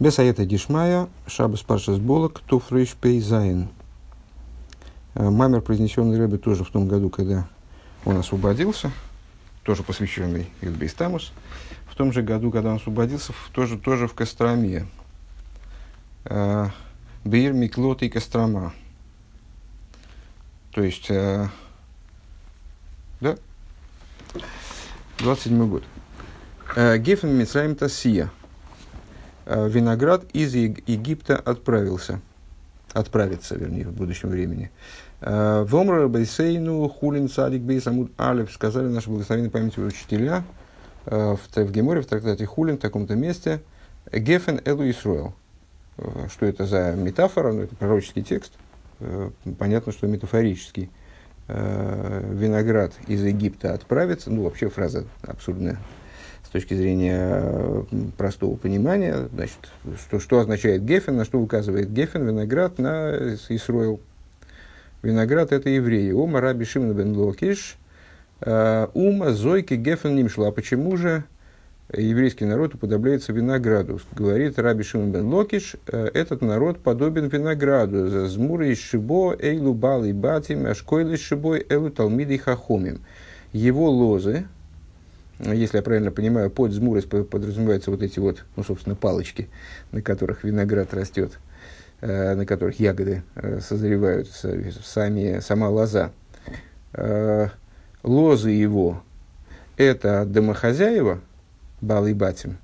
בסייעתא דשמיא, שבת פרשת בלק, תרפ"ז. Э, маамер, произнесенный Рэбе тоже в том году, когда он освободился, тоже посвященный י"ב תמוז, в том же году, когда он освободился, тоже, тоже в Костроме. Э, בעיר מקלט и Кострома. То есть, э, да, 27 год. Гефен Мицраим Тасия – виноград из Египта отправился, отправится, вернее, в будущем времени. Э, в Омра Бейсейну Хулин Садик Бейс Амуд Алев сказали наши благословенные памяти учителя э, в, в Геморе, в трактате Хулин, в таком-то месте, Гефен Элу Исруэл. Что это за метафора? Ну, это пророческий текст. Понятно, что метафорический. Виноград из Египта отправится. Ну, вообще фраза абсурдная с точки зрения э, простого понимания, значит, что, что означает гефен, на что указывает гефен, виноград на Исроил. Виноград – это евреи. Ома раби Шимон бен Локиш, э, ума зойки гефен нимшла. А почему же еврейский народ уподобляется винограду? Говорит раби Шимон бен Локиш, э, этот народ подобен винограду. Змуры из шибо эйлу бал и батим, ашкойлы шибой элу талмиды хахомим. Его лозы, если я правильно понимаю, под змурой подразумеваются вот эти вот, ну, собственно, палочки, на которых виноград растет, э, на которых ягоды э, созревают, сами, сама лоза. Э, лозы его – это домохозяева, Бал и Батим.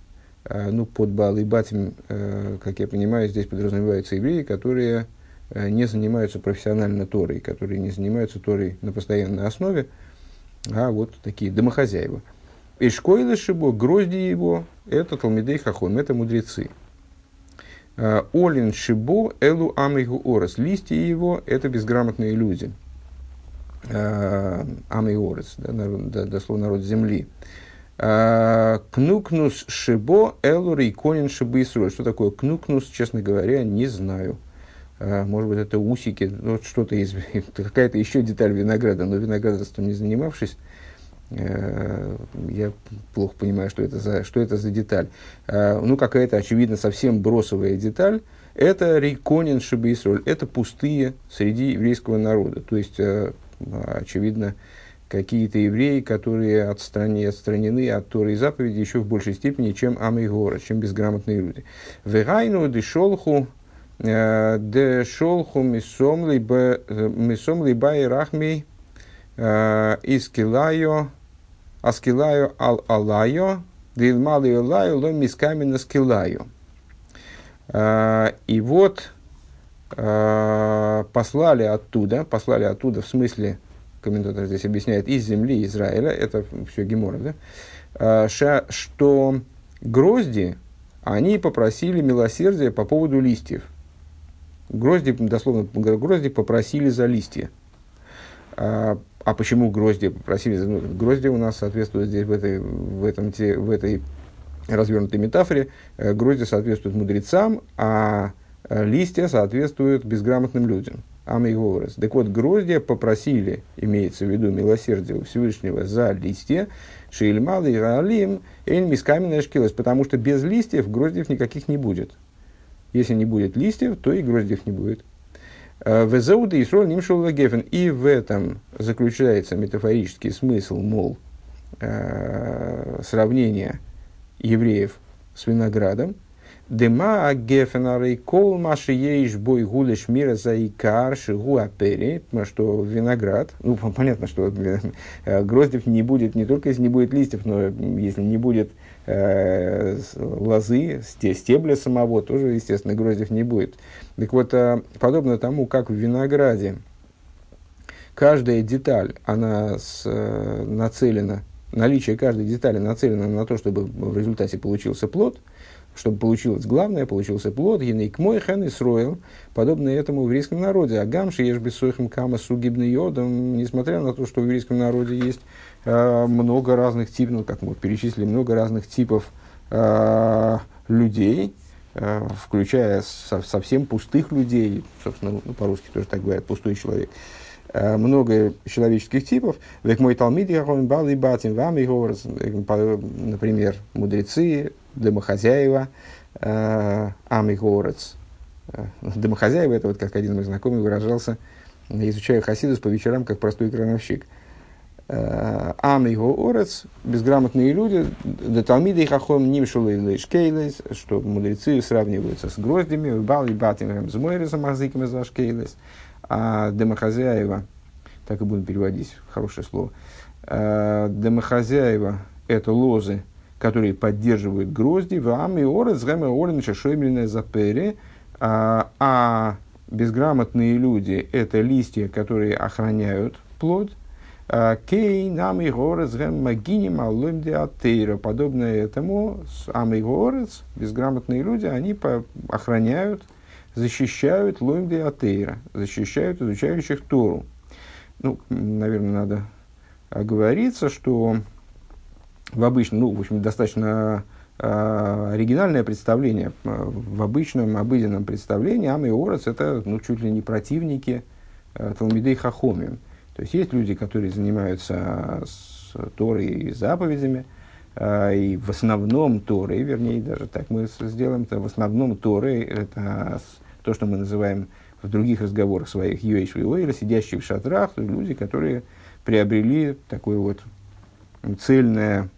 Ну, под Бал и Батим, как я понимаю, здесь подразумеваются евреи, которые не занимаются профессионально Торой, которые не занимаются Торой на постоянной основе, а вот такие домохозяева – Ишкойлы шибо, грозди его, это Талмидей Хахом, это мудрецы. А, Олин шибо, элу амигу орес, листья его, это безграмотные люди. А, Амиг орес, да, дословно народ земли. А, кнукнус шибо, элу рейконин шибы Что такое кнукнус, честно говоря, не знаю. Может быть, это усики, вот что-то из, какая-то еще деталь винограда, но виноградарством не занимавшись, Э, я плохо понимаю, что это за, что это за деталь. Э, ну, какая-то, очевидно, совсем бросовая деталь. Это рейконин шибейсроль. Это пустые среди еврейского народа. То есть, э, очевидно, какие-то евреи, которые отстранены, отстранены от Торы и заповеди еще в большей степени, чем Амигора, чем безграмотные люди. Вегайну дешолху дешолху мисом либо и рахмей איתכליא, איתכליא על עליא, דאילמלא עליא, לא מתקיימן איתכליא. И вот послали оттуда, послали оттуда в смысле, комментатор здесь объясняет, из земли Израиля, это все Гемора, да, что грозди, они попросили милосердия по поводу листьев. Грозди, дословно, грозди попросили за листья. А почему гроздья попросили? Ну, гроздья у нас соответствуют здесь в этой, в этом, те, в этой развернутой метафоре. Э, гроздья соответствуют мудрецам, а листья соответствуют безграмотным людям. Амейговорес. Так вот, гроздья попросили, имеется в виду милосердие Всевышнего за листья, Шейльмал и Галим, Эйн Мискамина Шкилос, потому что без листьев гроздьев никаких не будет. Если не будет листьев, то и гроздьев не будет. Э, Везеуда и Сроль Нимшул Гефен. И в этом заключается метафорический смысл, мол, э, сравнение евреев с виноградом. Дема агефенарей кол маши еиш бой гулеш мира за икар шигу апери, что виноград, ну понятно, что э, гроздев не будет не только если не будет листьев, но если не будет э, лозы, стебля самого, тоже, естественно, гроздев не будет. Так вот, э, подобно тому, как в винограде каждая деталь, она с, э, нацелена, наличие каждой детали нацелено на то, чтобы в результате получился плод, чтобы получилось главное, получился плод, генейк мой хэн и сроил, подобно этому в еврейском народе. А гамши ешь бессойхам кама сугибный йодом, несмотря на то, что в еврейском народе есть э, много разных типов, ну, как мы перечислили, много разных типов э, людей, э, включая со, совсем пустых людей, собственно, ну, по-русски тоже так говорят, пустой человек, э, много человеческих типов. Век мой талмид, бал и батим, например, мудрецы, домохозяева, э, Амый Горец. Домохозяева, это вот как один мой знакомый выражался, изучая Хасидус по вечерам, как простой крановщик. Ам его орец, безграмотные люди, до Талмида и Хахом Нимшулы Шкейлес, что мудрецы сравниваются с гроздями, Бал и Батингем с Мойресом Азыком из Шкейлес, а Демохозяева, так и будем переводить, хорошее слово, Демохозяева – это лозы, которые поддерживают грозди, в Ам и Орец, Гэме Орен Шашоймельная Запери, а безграмотные люди – это листья, которые охраняют плод – Кей нам и горец гэм магиним аллым атеира. Подобно этому, ам и горец, безграмотные люди, они по, охраняют, защищают лоим де атеира, защищают изучающих Тору. Ну, наверное, надо оговориться, что в обычном, ну, в общем, достаточно э, оригинальное представление. В обычном, обыденном представлении Ам и Орец это ну, чуть ли не противники э, Талмидей Хахомим. То есть есть люди, которые занимаются с Торой и заповедями, э, и в основном Торой, вернее, даже так мы сделаем, это в основном Торой, это то, что мы называем в других разговорах своих Йоиш или сидящие в шатрах, то люди, которые приобрели такое вот цельное,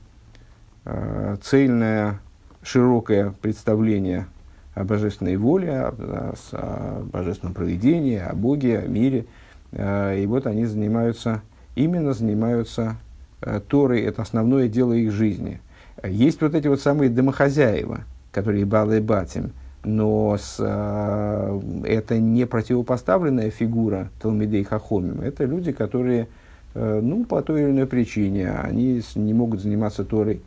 э, цельное, широкое представление о божественной воле, о, о, о божественном проведении, о Боге, о мире – и вот они занимаются, именно занимаются э, Торой, это основное дело их жизни. Есть вот эти вот самые домохозяева, которые Балы Батим, но с, э, это не противопоставленная фигура Талмидей Хахомим. Это люди, которые, ну, по той или иной причине, они не могут заниматься Торой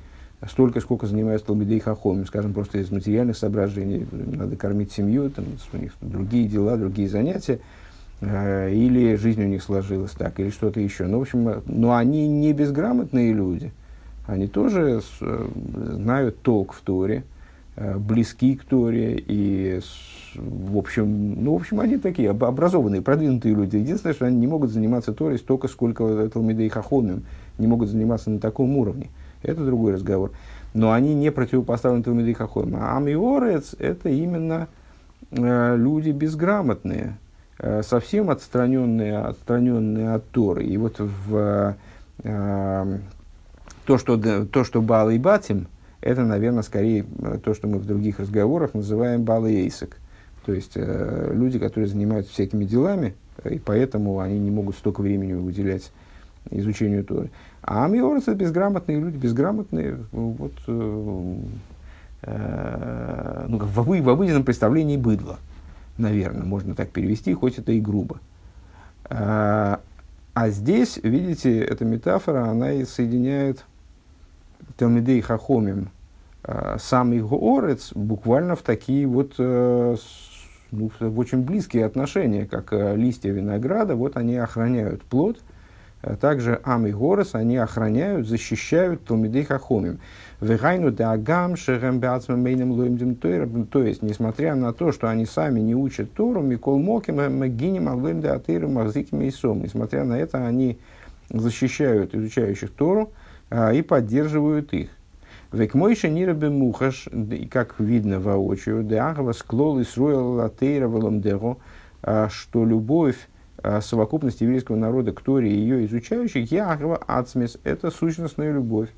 столько, сколько занимаются Талмидей Хахомим, скажем, просто из материальных соображений. Надо кормить семью, там, у них другие дела, другие занятия. Э, или жизнь у них сложилась так, или что-то еще. Ну, в общем, но они не безграмотные люди. Они тоже э, знают толк в Торе, э, близки к Торе, и, в общем, ну, в общем, они такие образованные, продвинутые люди. Единственное, что они не могут заниматься Торой столько, сколько Талмидей Хахомим, не могут заниматься на таком уровне. Это другой разговор. Но они не противопоставлены Талмидей Хахомим. А Амиорец – это именно э, люди безграмотные, Э, совсем отстраненные, отстраненные от Торы. И вот в, э, то, что, то, что Бал и Батим, это, наверное, скорее э, то, что мы в других разговорах называем Бал и Эйсек. То есть э, люди, которые занимаются всякими делами, и поэтому они не могут столько времени выделять изучению Торы. А Амиорс это безграмотные люди, безграмотные, вот, э, э, ну, в, в обыденном представлении быдло наверное, можно так перевести, хоть это и грубо. А, а здесь, видите, эта метафора, она и соединяет Талмидей Хахомим, а, самый Гоорец, буквально в такие вот э, ну, в очень близкие отношения, как э, листья винограда, вот они охраняют плод, также Ам и Горес, они охраняют, защищают Талмидей Хахомим. Вегайну дагам шерем беацмамейным лоимдим То есть, несмотря на то, что они сами не учат Тору, Микол Моким, Магиним, Алоим де Атыру, Махзиким и Сом. Несмотря на это, они защищают изучающих Тору а, и поддерживают их. Век мойша нира мухаш, как видно воочию, деагава склол и сруэл латейра веломдего, а, что любовь а, совокупность еврейского народа к Торе и ее изучающих, ягва ацмис, это сущностная любовь.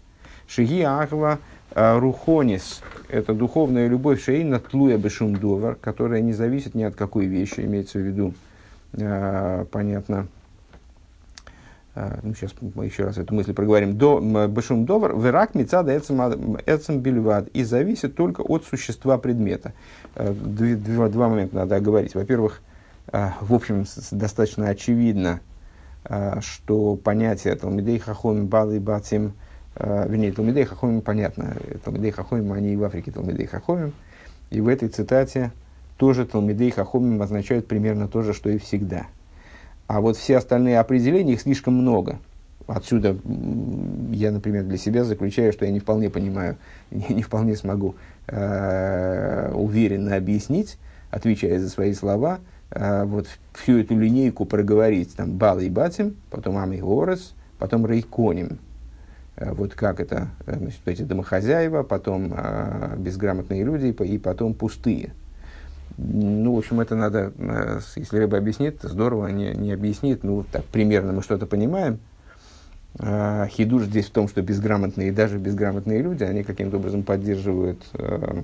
Шиги Ахва э, Рухонис – это духовная любовь Шейна Тлуя Бешумдовар, которая не зависит ни от какой вещи, имеется в виду, э, понятно, э, ну, сейчас мы еще раз эту мысль проговорим, до Бешумдовар, Верак Мицада Эцем Бельвад, и зависит только от существа предмета. Два, два момента надо оговорить. Во-первых, в общем, достаточно очевидно, что понятие Талмидей Хахом Балы Бацим – Uh, вернее, Талмидей Хахомим, понятно, Талмидей Хахомим, они и в Африке Талмидей Хахомим. И в этой цитате тоже Талмидей Хахомим означают примерно то же, что и всегда. А вот все остальные определения, их слишком много. Отсюда я, например, для себя заключаю, что я не вполне понимаю, не, не вполне смогу уверенно объяснить, отвечая за свои слова, вот всю эту линейку проговорить, там, Бал и Батим, потом Ам и Горес, потом Рейконим, Э, вот как это, э, значит, эти домохозяева, потом э, безграмотные люди и потом пустые. Ну, в общем, это надо, э, если рыба объяснит, здорово, а не, не объяснит, ну, так примерно мы что-то понимаем. А, хидуш здесь в том, что безграмотные, даже безграмотные люди, они каким-то образом поддерживают, э,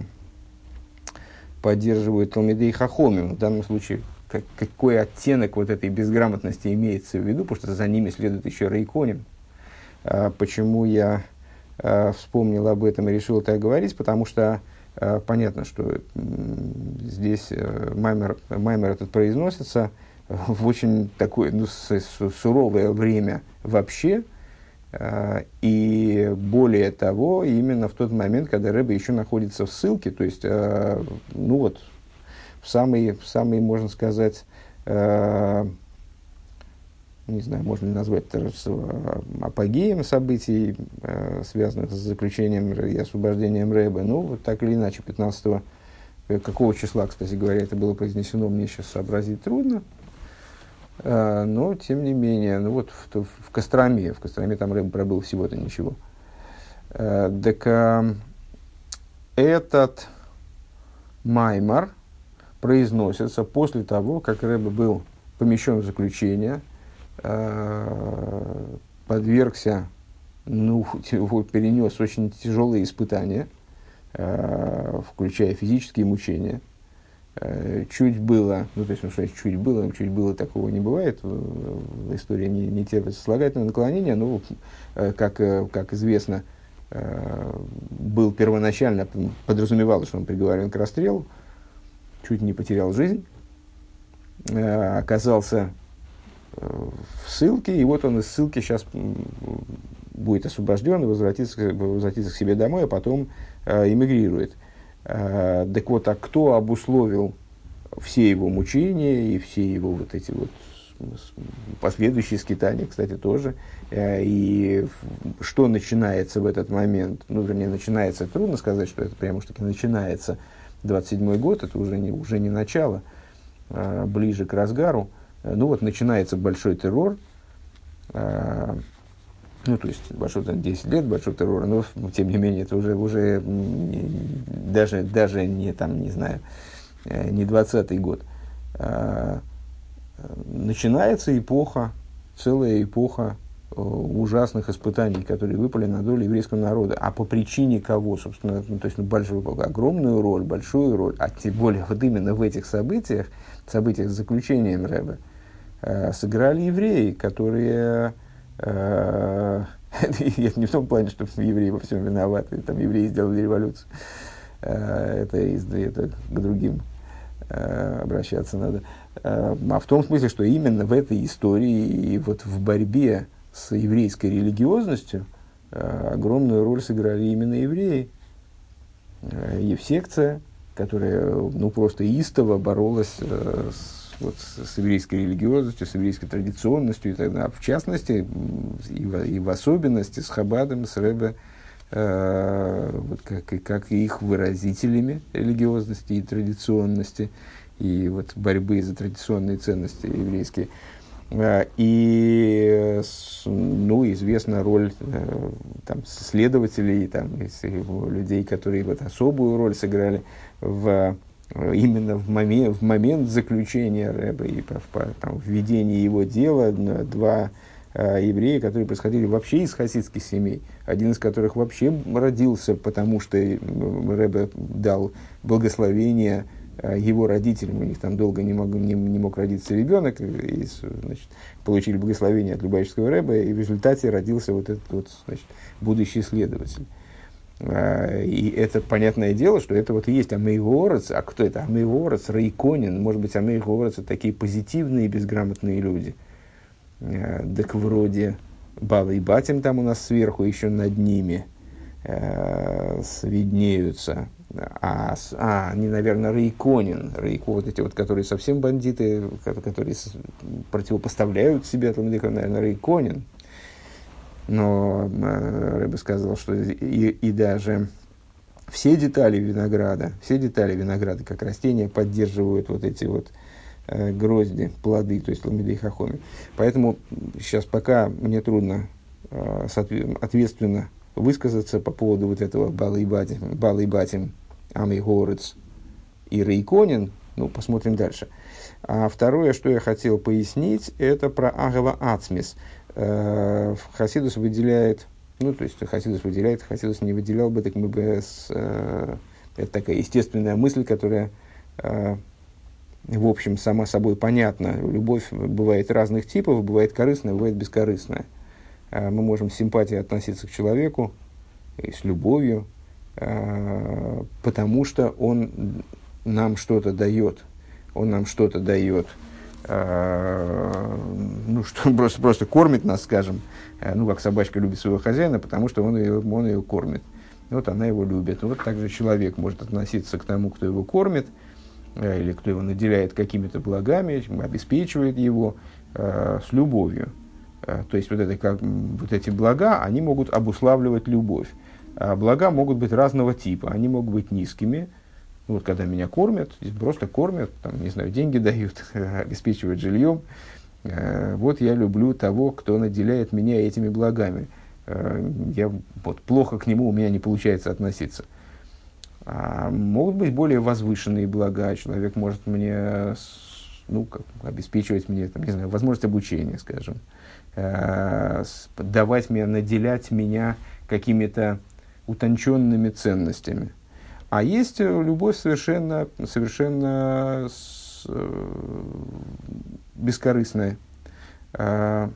поддерживают Талмидей Хахоми. В данном случае, как, какой оттенок вот этой безграмотности имеется в виду, потому что за ними следует еще Рейконим. А, почему я а, вспомнил об этом и решил так говорить? Потому что а, понятно, что здесь э, Маймер, Маймер этот произносится в очень такое ну, суровое время вообще, и более того, именно в тот момент, когда Рэба еще находится в ссылке, то есть, ну вот, в самый, в самый можно сказать, не знаю, можно ли назвать это апогеем событий, э, связанных с заключением и освобождением Рэба. Ну, вот так или иначе, 15 э, какого числа, кстати говоря, это было произнесено, мне сейчас сообразить трудно. Э, но, тем не менее, ну вот в, в Костроме, в Костроме там Рэб пробыл всего-то ничего. Э, так э, этот маймар произносится после того, как Рэб был помещен в заключение – Э, подвергся, ну, перенес очень тяжелые испытания, э, включая физические мучения. Э, чуть было, ну, то есть, ну, что чуть было, чуть было, такого не бывает, в истории не, не терпит сослагательное наклонение, но, как, как известно, был первоначально, подразумевалось, что он приговорен к расстрелу, чуть не потерял жизнь, оказался в ссылке, и вот он из ссылки сейчас будет освобожден и возвратится, возвратится к себе домой, а потом э, эмигрирует. Э, так вот, а кто обусловил все его мучения и все его вот эти вот последующие скитания, кстати, тоже. Э, и что начинается в этот момент? Ну, вернее, начинается, трудно сказать, что это прямо уж таки начинается 27-й год, это уже не, уже не начало, э, ближе к разгару. Э, ну вот начинается большой террор, э, ну, то есть, большой, 10 лет большой террор, но, тем не менее, это уже, уже даже, даже не, там, не знаю, э, не 20-й год. Начинается эпоха, целая эпоха ужасных испытаний, которые выпали на долю еврейского народа. А по причине кого, собственно, ну, то есть ну, большую, огромную роль, большую роль, а тем более вот именно в этих событиях, событиях с заключением Рэба, э, сыграли евреи, которые... Э, не в том плане, что евреи во всем виноваты, там евреи сделали революцию. Э, это, это к другим э, обращаться надо. Э, а в том смысле, что именно в этой истории и вот в борьбе с еврейской религиозностью э, огромную роль сыграли именно евреи. Э, Евсекция, которая ну, просто истово боролась э, с, вот, с еврейской религиозностью, с еврейской традиционностью и так далее. В частности, и в, и в особенности с Хабадом, с Рэбе, э, вот как, как и их выразителями религиозности и традиционности, и вот борьбы за традиционные ценности еврейские. Э, и ну, известна роль э, там, следователей, там, людей, которые вот особую роль сыграли в, именно в момент, в момент заключения Рэба и там, введении его дела. Два э, еврея, которые происходили вообще из хасидских семей, один из которых вообще родился, потому что Рэбе дал благословение Э, его родителям, у них там долго не мог, не, не мог родиться ребенок, и, значит, получили благословение от Любавического рэба, и в результате родился вот этот вот, значит, будущий следователь. А, и это понятное дело, что это вот и есть Амейгорец. А кто это? Амейгорец, Рейконин. Может быть, Амейгорец это такие позитивные, безграмотные люди. А, так вроде Бала и Батим там у нас сверху, еще над ними виднеются а, а они, наверное, Рейконин, Рейко, вот эти вот, которые совсем бандиты, которые противопоставляют себя, там, наверное, Рейконин. Но э, Рэбе сказал, что и, и даже все детали винограда, все детали винограда, как растения, поддерживают вот эти вот э, грозди, плоды, то есть ламиды и хахоми. Поэтому сейчас пока мне трудно э, ответственно высказаться по поводу вот этого Бала и Амигорец и Рейконин, Ну, посмотрим дальше. А второе, что я хотел пояснить, это про Агава Ацмис. Э, Хасидус выделяет, ну, то есть Хасидус выделяет, Хасидус не выделял бы, так мы бы с, э, это такая естественная мысль, которая, э, в общем, сама собой понятна. Любовь бывает разных типов, бывает корыстная, бывает бескорыстная. Мы можем с симпатией относиться к человеку, и с любовью, потому что он нам что-то дает. Он нам что-то дает. Ну, что просто, просто кормит нас, скажем, ну, как собачка любит своего хозяина, потому что он ее, он ее кормит. Вот она его любит. Вот также человек может относиться к тому, кто его кормит, или кто его наделяет какими-то благами, обеспечивает его э, с любовью. То есть вот, это, как, вот эти блага, они могут обуславливать любовь. А блага могут быть разного типа. Они могут быть низкими, ну, вот когда меня кормят, просто кормят, там, не знаю, деньги дают, обеспечивают жильем. Э, вот я люблю того, кто наделяет меня этими благами. Э, я вот, плохо к нему, у меня не получается относиться. А могут быть более возвышенные блага. Человек может мне ну, как, обеспечивать мне, там, не знаю, возможность обучения, скажем, э, давать мне, наделять меня какими-то утонченными ценностями. А есть э, любовь совершенно, совершенно с, э, бескорыстная. А,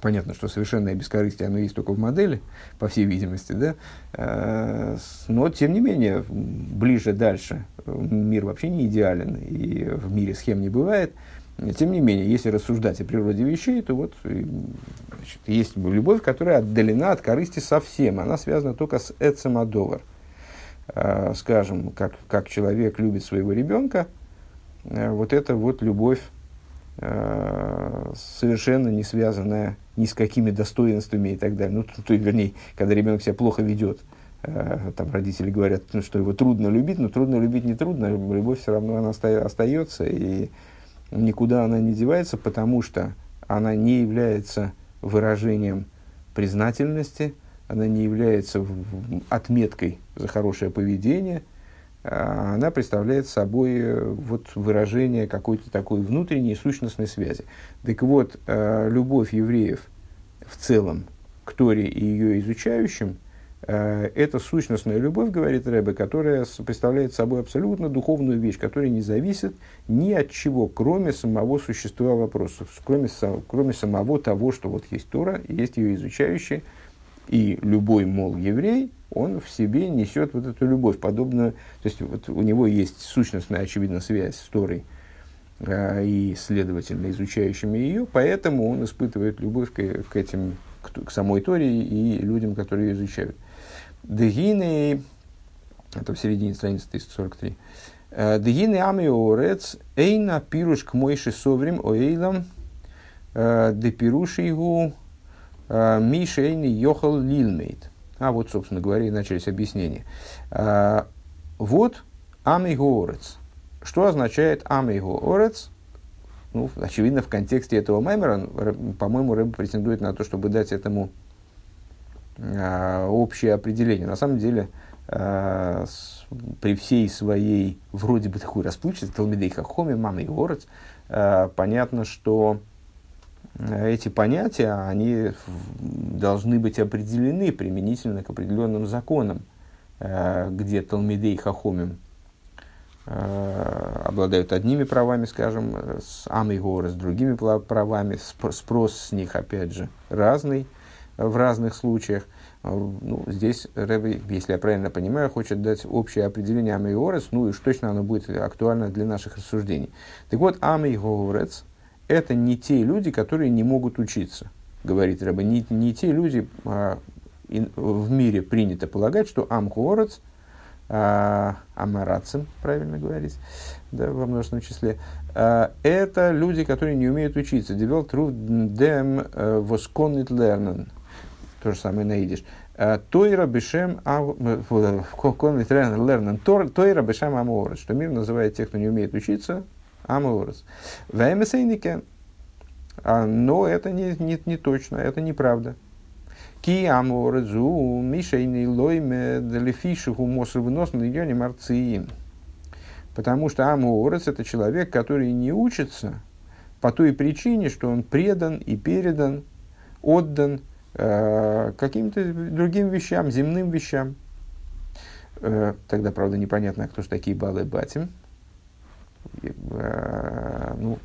понятно, что совершенное бескорыстие, оно есть только в модели, по всей видимости, да? А, но, тем не менее, ближе, дальше. Мир вообще не идеален, и в мире схем не бывает. Тем не менее, если рассуждать о природе вещей, то вот значит, есть любовь, которая отдалена от корысти совсем. Она связана только с эцемадовар – Э, скажем, как, как человек любит своего ребенка, э, вот это вот любовь э, совершенно не связанная ни с какими достоинствами и так далее. Ну, то, то, вернее, когда ребенок себя плохо ведет, там родители говорят, ну, что его трудно любить, но трудно любить не трудно, любовь все равно она остается, и никуда она не девается, потому что она не является выражением признательности, она не является отметкой за хорошее поведение, а она представляет собой э, вот выражение какой-то такой внутренней сущностной связи. Так вот, э, любовь евреев в целом к Торе и ее изучающим это сущностная любовь, говорит Рэбе, которая представляет собой абсолютно духовную вещь, которая не зависит ни от чего, кроме самого существа вопросов, кроме, кроме самого того, что вот есть Тора, есть ее изучающие – и любой, мол, еврей, он в себе несет вот эту любовь, подобную, то есть вот у него есть сущностная, очевидно, связь с Торой, э, и, следовательно, изучающими ее, поэтому он испытывает любовь к, к этим, к самой Торе и людям, которые ее изучают. Дегины, это в середине страницы 343, «Э, Дегины амиорец эйна пируш к мойши соврим оэйлам э, де пируши его Э, Мишейни Йохал Лилмейт. А вот, собственно говоря, и начались объяснения. Вот Амигоорец. Что означает Амигоорец? Ну, очевидно, в контексте этого маймера, по-моему, Рэб претендует на то, чтобы дать этому общее определение. На самом деле, при всей своей вроде бы такой расплывчатой Талмидей Хахоме, Мама и Горец, понятно, что эти понятия, они должны быть определены применительно к определенным законам, э, где Талмидей Хахомим э, обладают одними правами, скажем, с Амигора с другими правами, спрос с них, опять же, разный в разных случаях. Э, ну, здесь Рэбби, если я правильно понимаю, хочет дать общее определение Амигорец, ну и уж точно оно будет актуально для наших рассуждений. Так вот, Амигорец – это не те люди, которые не могут учиться, говорит Рэба. Не, не те люди, а, in, в мире принято полагать, что Амхуорец, а, Амарацин, правильно говорить, да, во множественном числе, а, это люди, которые не умеют учиться. Девел труд дем восконнит лернен. То же самое найдешь. «А, Тойра бешем коннит лернен. Тойра бешем аморец. Что мир называет тех, кто не умеет учиться, Аморос. Ваймесейнике. А, но это не, не, не точно, это неправда. Ки аморезу мишейный лойме делефишиху моср вынос на регионе марциим. Потому что Амуорец – это человек, который не учится по той причине, что он предан и передан, отдан э, каким-то другим вещам, земным вещам. Э, тогда, правда, непонятно, кто же такие Балы Батим. Э, ну,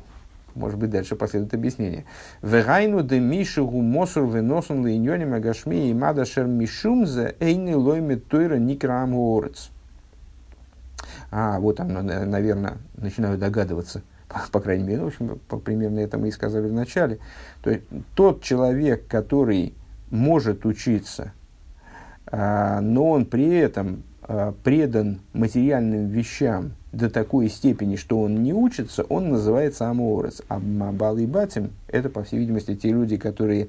может быть, дальше последует объяснение. Вегайну де мишигу мосур веносун линьоним агашми и мадашер мишумзе эйни лойме тойра никрам орец. А, вот там, наверное, начинаю догадываться, по, по крайней мере, в общем, по, примерно это мы и сказали в начале. То есть, тот человек, который может учиться, а, но он при этом а, предан материальным вещам до такой степени, что он не учится, он называется аморец. А Бал и Батим – это, по всей видимости, те люди, которые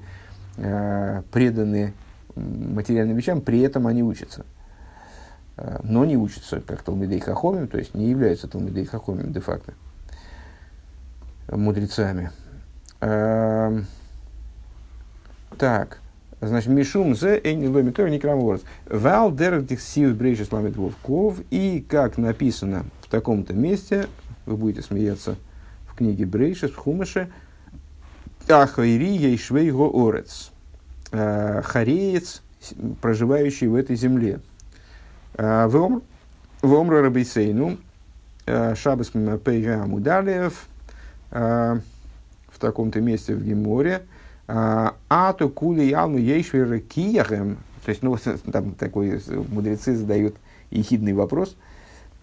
преданы материальным вещам, при этом они учатся. Но не учатся, как Талмидей Хахомим, то есть не являются Талмидей Хахомим де-факто, мудрецами. Так, значит, Мишум зе эйни ломитор никрамворс. Вал дер диксив брейшис ламит вовков. И, как написано таком-то месте, вы будете смеяться в книге Брейшес, в Хумыше, Ахайри Ейшвейго Орец, э, Хареец, проживающий в этой земле. Э, в Омра Рабейсейну, э, Шабас Пейга Амудалиев, в таком-то месте в Геморе, а то кули ялму ейшвер кияхем, то есть, ну, там такой мудрецы задают ехидный вопрос –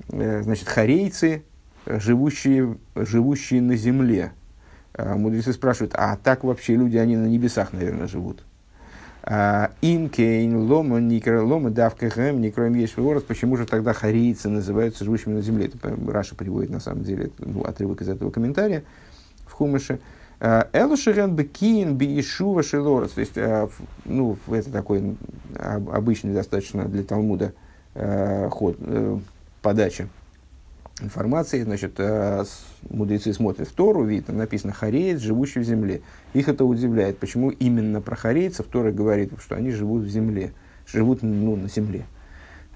Э, значит, харейцы, живущие, живущие на земле. А мудрецы спрашивают, а так вообще люди, они на небесах, наверное, живут. А, Им кейн лома никра лома давка гэм никроем есть ворос. Почему же тогда харейцы называются живущими на земле? Это Раша приводит на самом деле ну, отрывок из этого комментария в Хумыше. А, Элушерен бекин биешува шелорос. То есть, ну, это такой обычный достаточно для Талмуда ход, э, подачи информации, значит, э, мудрецы смотрят в Тору, видно, написано «хареец, живущий в земле». Их это удивляет. Почему именно про харейцев Тора говорит, что они живут в земле, живут ну, на земле.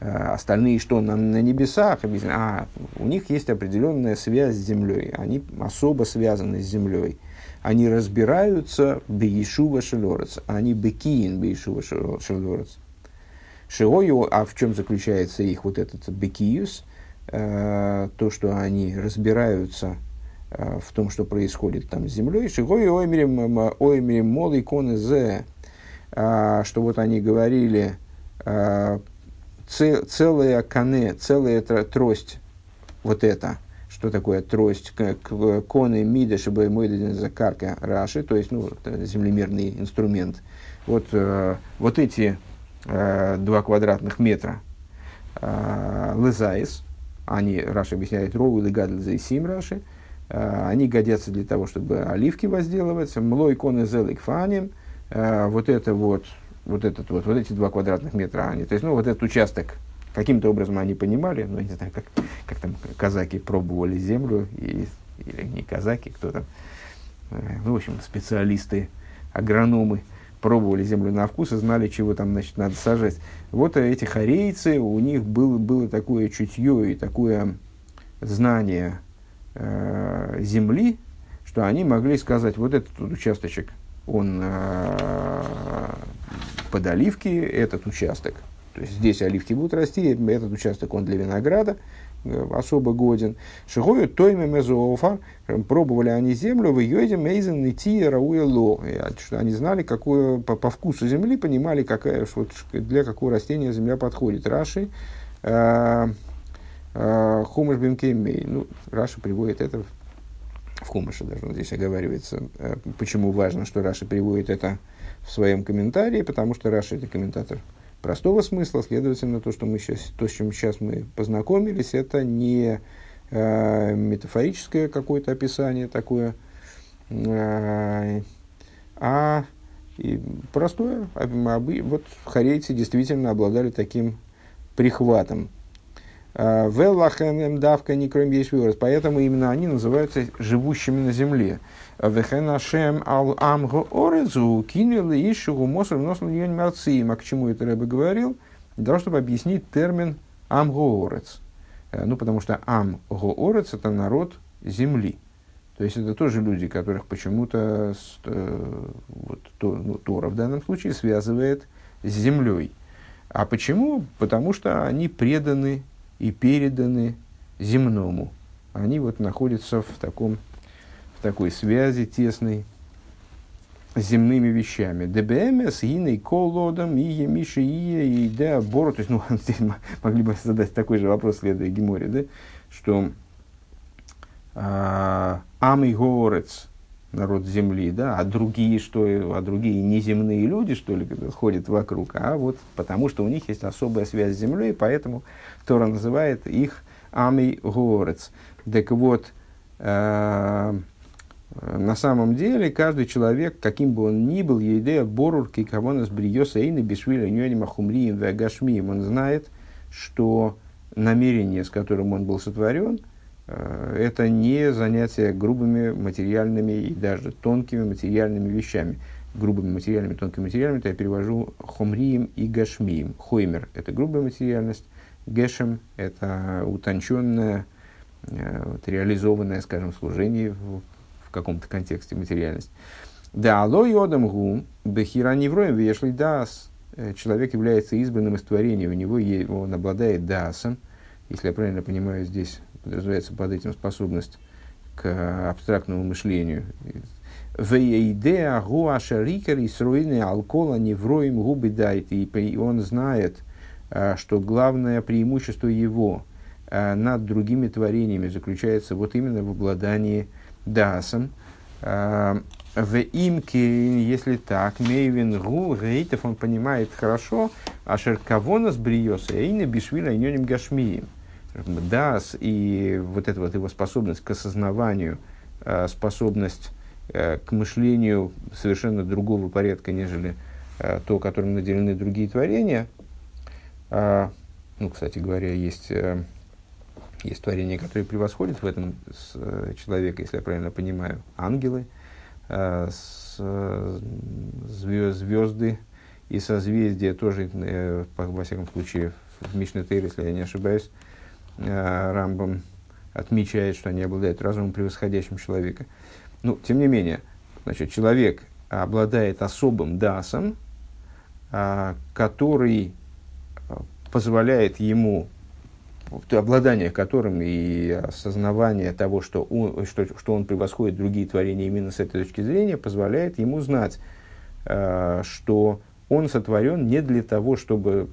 Э, остальные что, на, на небесах? А, у них есть определенная связь с землей. Они особо связаны с землей. Они разбираются бейшува шелорец. Они бекиин бейшува шелорец. Шиою, а в чем заключается их вот этот бекиюс, э, то, что они разбираются э, в том, что происходит там с землей. Шигою оймерим мол иконы зе, что вот они говорили целая кане, целая трость, вот это, что такое трость, коны мида, чтобы мой за карка раши, то есть ну, землемерный инструмент. Вот, э, вот эти э, 2 квадратных метра э, лызаис, они, Раши объясняет, роу или гадл сим Раши, они годятся для того, чтобы оливки возделывать, млой коны зелик фаним, вот это вот, вот этот вот, вот эти 2 квадратных метра, они, то есть, ну, вот этот участок, каким-то образом они понимали, ну, не знаю, как, как там казаки пробовали землю, и, или не казаки, кто там, э, ну, в общем, специалисты, агрономы, пробовали землю на вкус и знали, чего там значит, надо сажать. Вот эти хорейцы, у них был, было такое чутье и такое знание э, земли, что они могли сказать, вот этот участочек, он э, под оливки, этот участок, то есть здесь оливки будут расти, этот участок он для винограда, Э, особо годен. Шигою тойме мезуофа, пробовали они землю, в йоде мейзен идти рауя ло. Что они знали, какое, по, по вкусу земли, понимали, какая, что, для какого растения земля подходит. Раши, э, э, Хумаш Бемкеймей. Ну, Раша приводит это в Хумаше даже вот здесь оговаривается. Почему важно, что Раша приводит это в своем комментарии, потому что Раша это комментатор простого смысла, следовательно, то, что мы сейчас, то, с чем сейчас мы познакомились, это не э, метафорическое какое-то описание такое, э, а и простое. Вот хорейцы действительно обладали таким прихватом. Э, Веллахен давка не кроме Поэтому именно они называются живущими на земле. Вехенашем ал амго орезу кинули ищу мосор носом мерциим. А к чему это Рэбе говорил? Для того, чтобы объяснить термин амго орец. Ну, потому что Ам Гоорец – это народ земли. То есть это тоже люди, которых почему-то вот, то, ну, Тора в данном случае связывает с землей. А почему? Потому что они преданы и переданы земному. Они вот находятся в, таком, такой связи тесной с земными вещами. ДБМС, Иной, Колодом, Ие, Миша, Ие, и да, Бору. То есть, ну, здесь могли бы задать такой же вопрос, следуя Геморе, да, что а, Амый Горец, народ земли, да, а другие, что, а другие неземные люди, что ли, ходят вокруг, а вот потому что у них есть особая связь с землей, поэтому Тора называет их Амий Горец. Так вот, э, на самом деле, каждый человек, каким бы он ни был, идея борур кикавонас бриоса и бишвиля ньоним ахумрием вегашмием, он знает, что намерение, с которым он был сотворен, э, это не занятие грубыми материальными и даже тонкими материальными вещами. Грубыми материальными, тонкими материальными, это я перевожу хомрием и гашмием. Хоймер – это грубая материальность, гешем – это утонченная, э, вот, реализованное, скажем, служение в каком-то контексте материальность. Да, алло йодам гу, бехира невроем вешли дас. Э, человек является избранным из творения, у него есть, он обладает дасом. Если я правильно понимаю, здесь подразумевается под этим способность к абстрактному мышлению. Веидеа гуаша рикер и сруины алкола невроем губы дает. И он знает, э, что главное преимущество его – Э, над другими творениями заключается вот именно в обладании дасом. Э, в имке, если так, мейвин гу, рейтов он понимает хорошо, а шеркавонас бриоса, и на бишвиля нёним гашмием. Дас и вот эта вот его способность к осознаванию, э, способность к мышлению совершенно другого порядка, нежели то, которым наделены другие творения. Ну, кстати говоря, есть есть творения, которые превосходят в этом э, человека, если я правильно понимаю, ангелы, э, звезды и созвездия тоже, э, во всяком случае, в Мишне Тейр, если я не ошибаюсь, Рамбам отмечает, что они обладают разумом, превосходящим человека. Ну, тем не менее, значит, человек обладает особым дасом, э, который позволяет ему обладание которым и осознавание того, что он, что, что он превосходит другие творения именно с этой точки зрения, позволяет ему знать, э, что он сотворен не для того, чтобы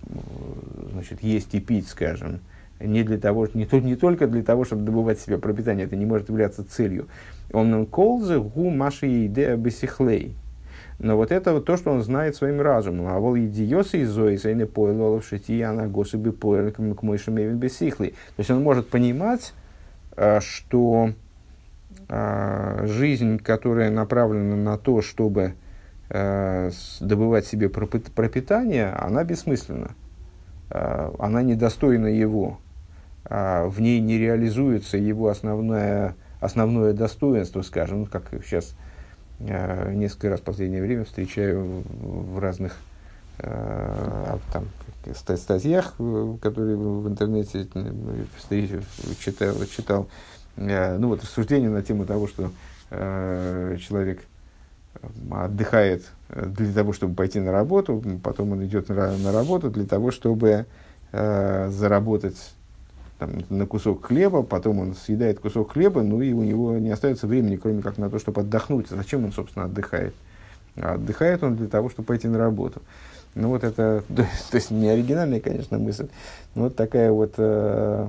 значит, есть и пить, скажем, не, для того, не, то, не только для того, чтобы добывать себе пропитание, это не может являться целью. Он колзе гу маши идея бесихлей. Но вот это вот то, что он знает своим разумом. А вол идиосы из не пойлол в шити, она госуби пойл к мойшим бесихли. То есть он может понимать, э, что э, жизнь, которая направлена на то, чтобы э, добывать себе пропитание, она бессмысленна. Она недостойна его. В ней не реализуется его основное, основное достоинство, скажем, как сейчас несколько раз в последнее время встречаю в разных э, там, статьях, э, которые в интернете читал, читал. Ну вот рассуждение на тему того, что человек отдыхает для того, чтобы пойти на работу, потом он идет на, на работу для того, чтобы заработать там, на кусок хлеба, потом он съедает кусок хлеба, ну и у него не остается времени, кроме как на то, чтобы отдохнуть. Зачем он, собственно, отдыхает? А отдыхает он для того, чтобы пойти на работу. Ну вот это, то, есть не оригинальная, конечно, мысль, но вот такая вот э,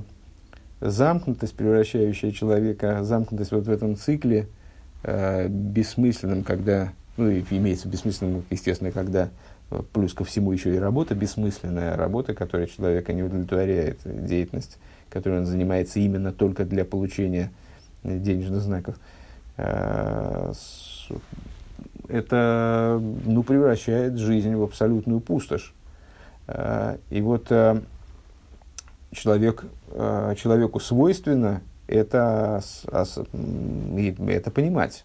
замкнутость, превращающая человека, замкнутость вот в этом цикле э, бессмысленным, когда, ну и имеется бессмысленным, естественно, когда э, плюс ко всему еще и работа бессмысленная, работа, которая человека не удовлетворяет, деятельность которой он занимается именно только для получения э, денежных знаков, э, это ну, превращает жизнь в абсолютную пустошь. Э, и вот человек, человеку свойственно это, это понимать.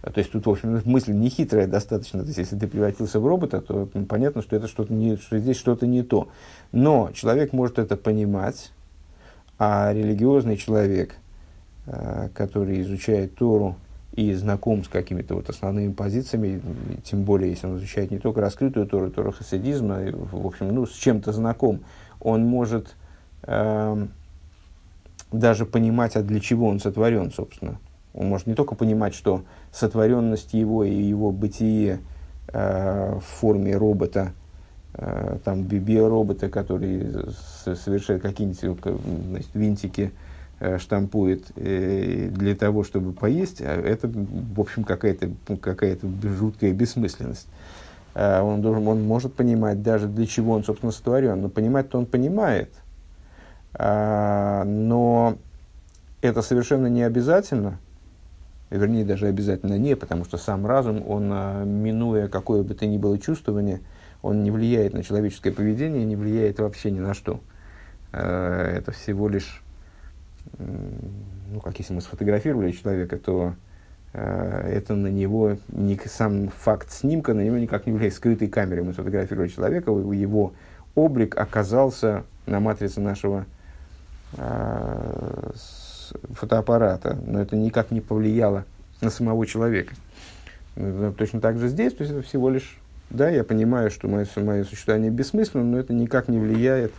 То есть тут, в общем, мысль не хитрая достаточно. То есть, если ты превратился в робота, то понятно, что, это что-то не, что здесь что-то не то. Но человек может это понимать, А религиозный человек, э, который изучает Тору и знаком с какими-то вот основными позициями, тем более, если он изучает не только раскрытую Тору, Тору хасидизма, в общем, ну, с чем-то знаком, он может э, даже понимать, а для чего он сотворен, собственно. Он может не только понимать, что сотворенность его и его бытие э, в форме робота, там биоробота, который совершает какие-нибудь значит, винтики, э, штампует э, для того, чтобы поесть, а это, в общем, какая-то какая жуткая бессмысленность. Э, он, должен, он может понимать даже для чего он, собственно, сотворен, но понимать-то он понимает. Э, но это совершенно не обязательно – вернее, даже обязательно не, потому что сам разум, он, минуя какое бы то ни было чувствование, он не влияет на человеческое поведение, не влияет вообще ни на что. А, это всего лишь, ну, как если мы сфотографировали человека, то а, это на него, не, сам факт снимка на него никак не влияет. Скрытой камерой мы сфотографировали человека, его облик оказался на матрице нашего фотоаппарата, но это никак не повлияло на самого человека. Точно так же здесь, то есть это всего лишь, да, я понимаю, что мое, мое существование бессмысленно, но это никак не влияет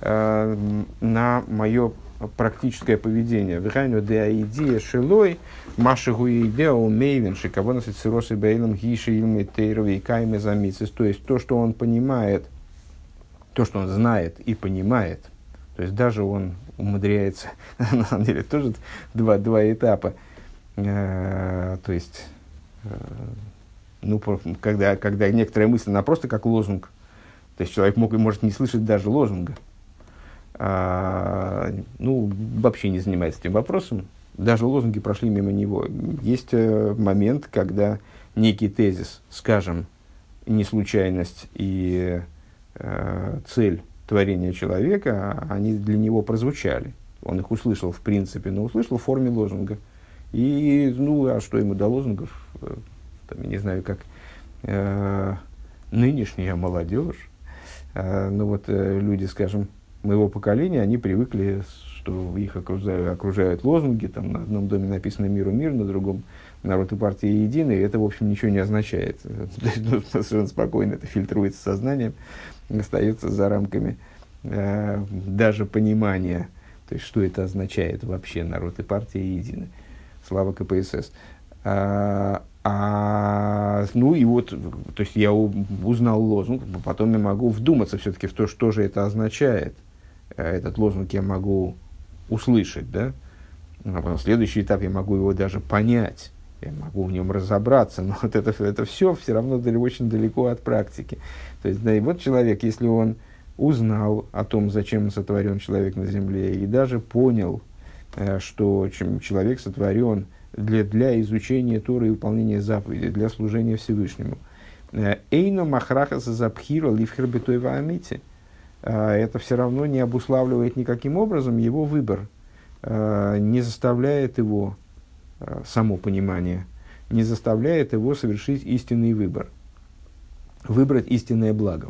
э, на мое практическое поведение. Вихайну де идея шелой, маши гуидеа умейвен, шикавона сициросы бейлом гиши илмы тейрови и кайме замицис. То есть то, что он понимает, то, что он знает и понимает, то есть даже он умудряется, на самом деле, тоже два, два этапа. Э, то есть, э, ну, когда, когда некоторая мысль, она просто как лозунг. То есть человек мог, может не слышать даже лозунга. А, ну, вообще не занимается этим вопросом. Даже лозунги прошли мимо него. Есть э, момент, когда некий тезис, скажем, не случайность и э, цель творения человека, они для него прозвучали. Он их услышал в принципе, но услышал в форме лозунга. И, ну, а что ему до лозунгов? Там, я не знаю, как э, нынешняя молодежь, э, ну вот э, люди, скажем, моего поколения, они привыкли, что их окружают, окружают лозунги, там на одном доме написано «Миру мир», на другом «Народ и партия едины», и это, в общем, ничего не означает. Ну, совершенно спокойно это фильтруется сознанием остается за рамками э, даже понимания, то есть что это означает вообще народ и партия едины. Слава КПСС. А, а, ну и вот, то есть я узнал лозунг, потом я могу вдуматься все-таки в то, что же это означает. Э, этот лозунг я могу услышать, да? А потом следующий этап я могу его даже понять я могу в нем разобраться, но вот это, это все все равно очень далеко от практики. То есть, да, и вот человек, если он узнал о том, зачем сотворен человек на земле, и даже понял, э, что чем человек сотворен для, для изучения Торы и выполнения заповедей, для служения Всевышнему. Э, Эйно махраха запхира ливхербетуева амити. Э, это все равно не обуславливает никаким образом его выбор, не заставляет его Э, само понимание, не заставляет его совершить истинный выбор. Выбрать истинное благо.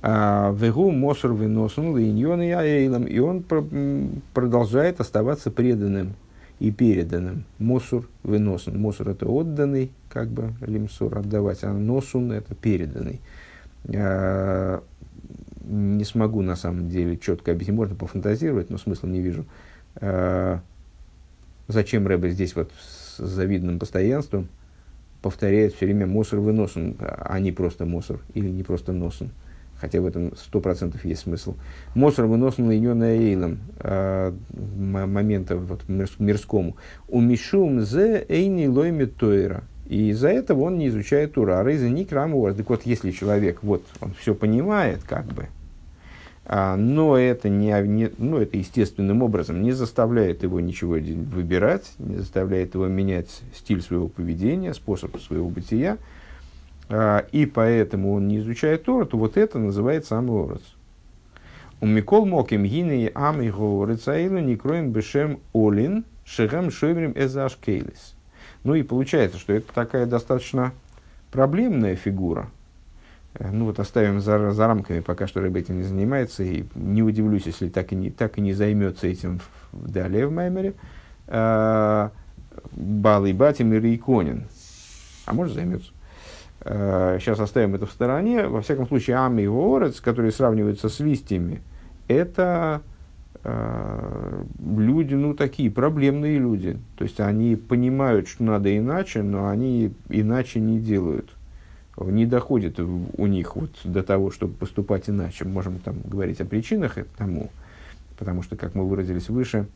А, Вегу Мосор выносун линьон и аэйлом. И он продолжает оставаться преданным и переданным. Мосур выносун. Мосур это отданный, как бы лимсур отдавать, а носун это переданный. А, не смогу на самом деле четко объяснить, можно пофантазировать, но смысла не вижу. А, зачем Рэбе здесь вот с завидным постоянством повторяет все время мусор выносом, а не просто мусор или не просто носом. Хотя в этом сто процентов есть смысл. Мусор выносом линьона эйлом э, момента вот, мирскому. У мишум зе эйни лойми тойра. И из-за этого он не изучает Тура. Рейза не Так вот, если человек вот, он все понимает, как бы, а, но это, не, не, ну, это естественным образом не заставляет его ничего выбирать, не заставляет его менять стиль своего поведения, способ своего бытия, и поэтому он не изучает Тору, то вот это называется самый образ. У Микол Моким Гиней Амигу Рецаилу Никроем Бешем Олин Шехам Шоймрим Эзаш Кейлис. Ну и получается, что это такая достаточно проблемная фигура – Э, ну вот оставим за, за рамками, пока что рыба этим не занимается, и не удивлюсь, если так и не, так и не займется этим далее в Маймере. Э, Бал и Батим и Рейконин. А может займется. Сейчас оставим это в стороне. Во всяком случае, Ам и Орец, которые сравниваются с листьями, это э, люди, ну, такие проблемные люди. То есть они понимают, что надо иначе, но они иначе не делают. Не доходит у них вот до того, чтобы поступать иначе. Можем там говорить о причинах тому, потому что, как мы выразились выше,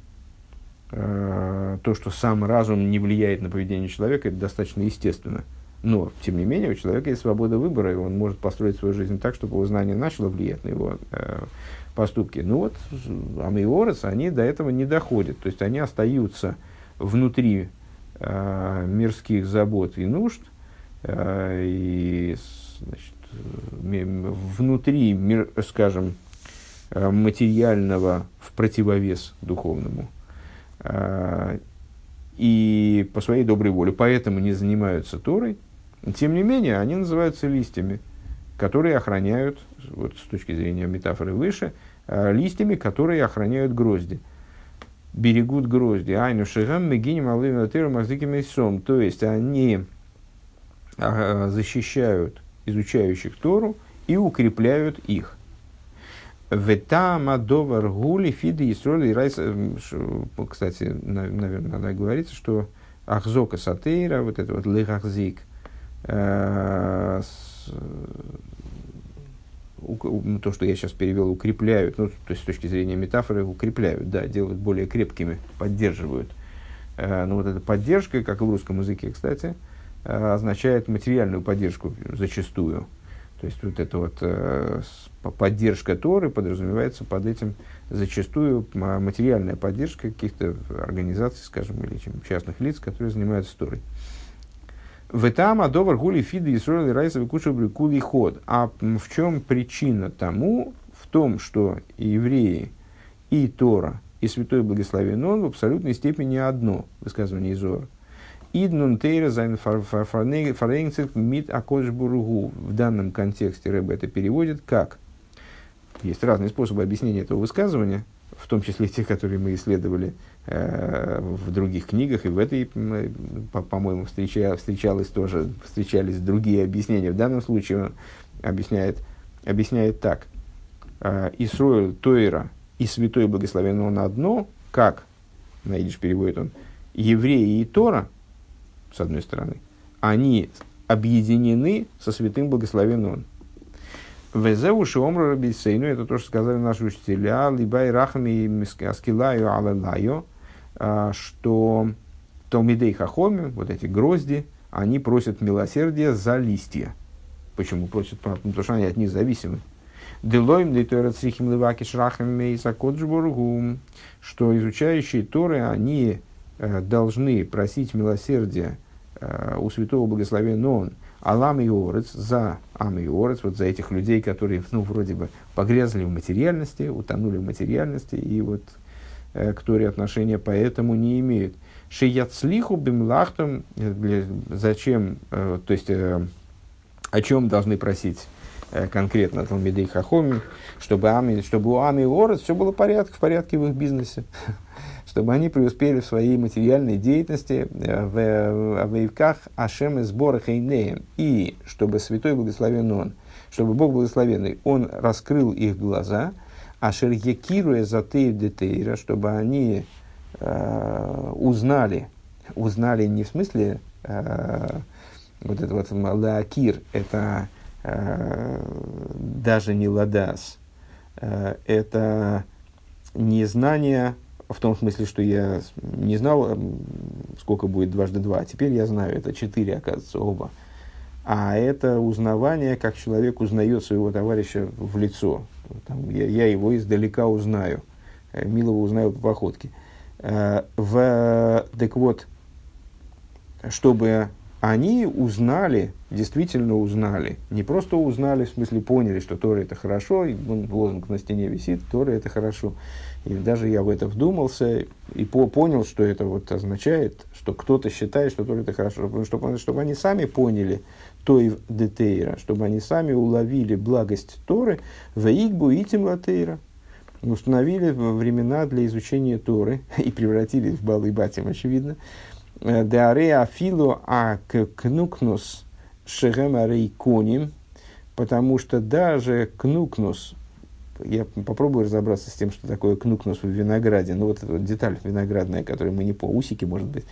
э, то, что сам разум не влияет на поведение человека, это достаточно естественно. Но, тем не менее, у человека есть свобода выбора, и он может построить свою жизнь так, чтобы его знание начало влиять на его э, поступки. Ну вот, амиорец, они до этого не доходят. То есть они остаются внутри э, мирских забот и нужд, э, и значит, внутри, мир, скажем, э, материального в противовес духовному. Э, и по своей доброй воле, поэтому не занимаются Торой. Тем не менее, они называются листьями, которые охраняют, вот с точки зрения метафоры выше, Э, листьями, которые охраняют грозди. Берегут грозди. Айну шигам мегиним алым маздиким сом. То есть они а, защищают изучающих Тору и укрепляют их. Ветама довар гули фиды и райс. Кстати, наверное, надо говорить, что ахзока сатейра, вот это вот лехахзик, ну, то, что я сейчас перевел, укрепляют, ну, то есть с точки зрения метафоры, укрепляют, да, делают более крепкими, поддерживают. Э, но вот эта поддержка, как и в русском языке, кстати, э, означает материальную поддержку зачастую. То есть вот эта вот э, поддержка Торы подразумевается под этим зачастую материальная поддержка каких-то организаций, скажем, или частных лиц, которые занимаются Торой. В там адовар гули фиды и сроли райса выкушивали кули ход. А в чем причина тому? В том, что евреи и Тора, и Святой Благословен Он в абсолютной степени одно, высказывание из Зоара. אידן און תורה זיינען פאראייניקט מיט הקב"ה. В данном контексте Рэбе это переводит как? Есть разные способы объяснения этого высказывания, в том числе те, которые мы исследовали в других книгах, и в этой, по-моему, встреча, встречалось тоже, встречались другие объяснения. В данном случае он объясняет, объясняет так. «Э, Исроил Тойра и Святой Благословен он одно, как, на идиш переводит он, евреи и Тора, с одной стороны, они объединены со Святым Благословен он. Везеу шиомру рабисейну, это то, что сказали наши учителя, либай рахами аскилаю алалайо, а, что Талмидей Хахоми, вот эти грозди, они просят милосердия за листья. Почему просят? Потому что они от них зависимы. Делоим дейтуэрацрихим леваки шрахам мейса коджбургу, что изучающие Торы, они э, должны просить милосердия э, у святого благословенного он, Алам и Орец, за Ам и Орец, вот за этих людей, которые, ну, вроде бы погрязли в материальности, утонули в материальности, и вот к Торе отношения поэтому не имеют. Шияцлиху бимлахтом, э, зачем, э, то есть о чем должны просить конкретно Талмидей Хахоми, чтобы, ами, чтобы у Ами и Орес все было в порядке, в порядке в их бизнесе, чтобы они преуспели в своей материальной деятельности в Вейвках Ашем и сборах и чтобы Святой Благословен Он, чтобы Бог Благословенный, Он раскрыл их глаза – Ашер Якируя Затеев Детейра, чтобы они э, узнали, узнали не в смысле э, вот это вот Лаакир, это э, даже не Ладас, э, это не знание в том смысле, что я не знал, сколько будет дважды два, а теперь я знаю, это четыре, оказывается, оба. А это узнавание, как человек узнает своего товарища в лицо, там, я, я его издалека узнаю. Э, Милого узнаю по походке. Э, в, так вот, чтобы они узнали, действительно узнали, не просто узнали, в смысле поняли, что Тора это хорошо, и вон лозунг на стене висит, Тора это хорошо. И даже я в это вдумался и по понял, что это вот означает, что кто-то считает, что Тора это хорошо, чтобы, чтобы они сами поняли той детейра, чтобы они сами уловили благость Торы, в игбу и латейра, установили времена для изучения Торы и превратились в Балы Батим, очевидно. Э, Деаре афилу а кнукнус шегем коним, потому что даже кнукнус, я попробую разобраться с тем, что такое кнукнус в винограде, ну вот эта вот деталь виноградная, которую мы не по усики, может быть,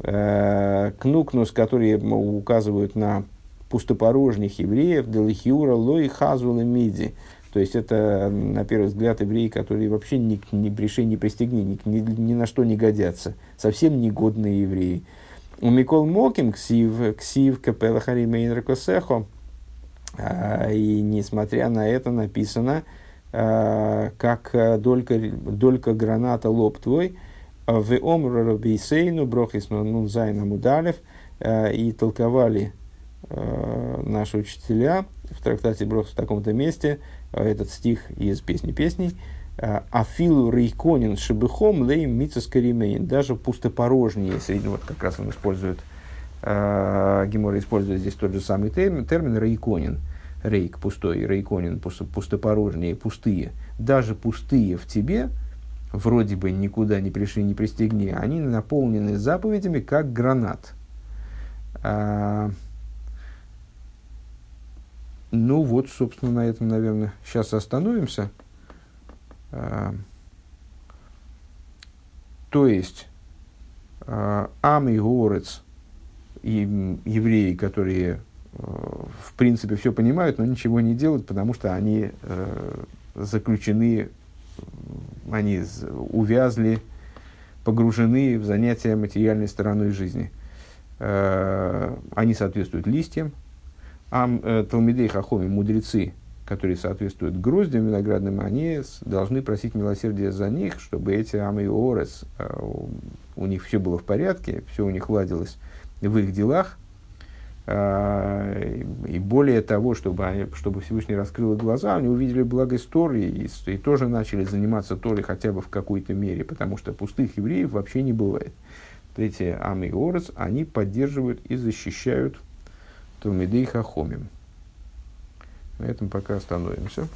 э, кнукнус, которые указывают на пустопорожних евреев, делихиура, лой, хазула, миди, то есть это, на первый взгляд, евреи, которые вообще ни, ни пришей, ни пристегни, ни, ни, ни на что не годятся. Совсем негодные евреи. У Микол Моким ксив, ксив капела харима косехо. А, и несмотря на это написано, как долька, долька граната лоб твой, в омру бейсейну брохис нун зайна мудалев, а, и толковали наши учителя в трактате Брох в таком-то месте, этот стих из песни песней. אפילו ריקנין שבך מלאים מצוות כרימון. Даже пустопорожние, среди, вот как раз он использует, э, Гемора использует здесь тот же самый термин, термин ריקנין. ריק пустой, ריקנין пустопорожние, пустые. Даже пустые в тебе, вроде бы никуда не пришли, не пристегни, они наполнены заповедями, как гранат. А, ну вот, собственно, на этом, наверное, сейчас остановимся. А, то есть, а, Ам и Горец, евреи, которые в принципе все понимают, но ничего не делают, потому что они заключены, они увязли, погружены в занятия материальной стороной жизни. Они соответствуют листьям, Ам э, Талмидей Хахоми, мудрецы, которые соответствуют гроздям виноградным, они должны просить милосердия за них, чтобы эти Ам и Орес, э, у них все было в порядке, все у них ладилось в их делах, э, и более того, чтобы, они, чтобы Всевышний раскрыл глаза, они увидели благость Торы и, и тоже начали заниматься Торой хотя бы в какой-то мере, потому что пустых евреев вообще не бывает. Эти Ам и Орес, они поддерживают и защищают Талмидей Хахомим. На этом пока остановимся.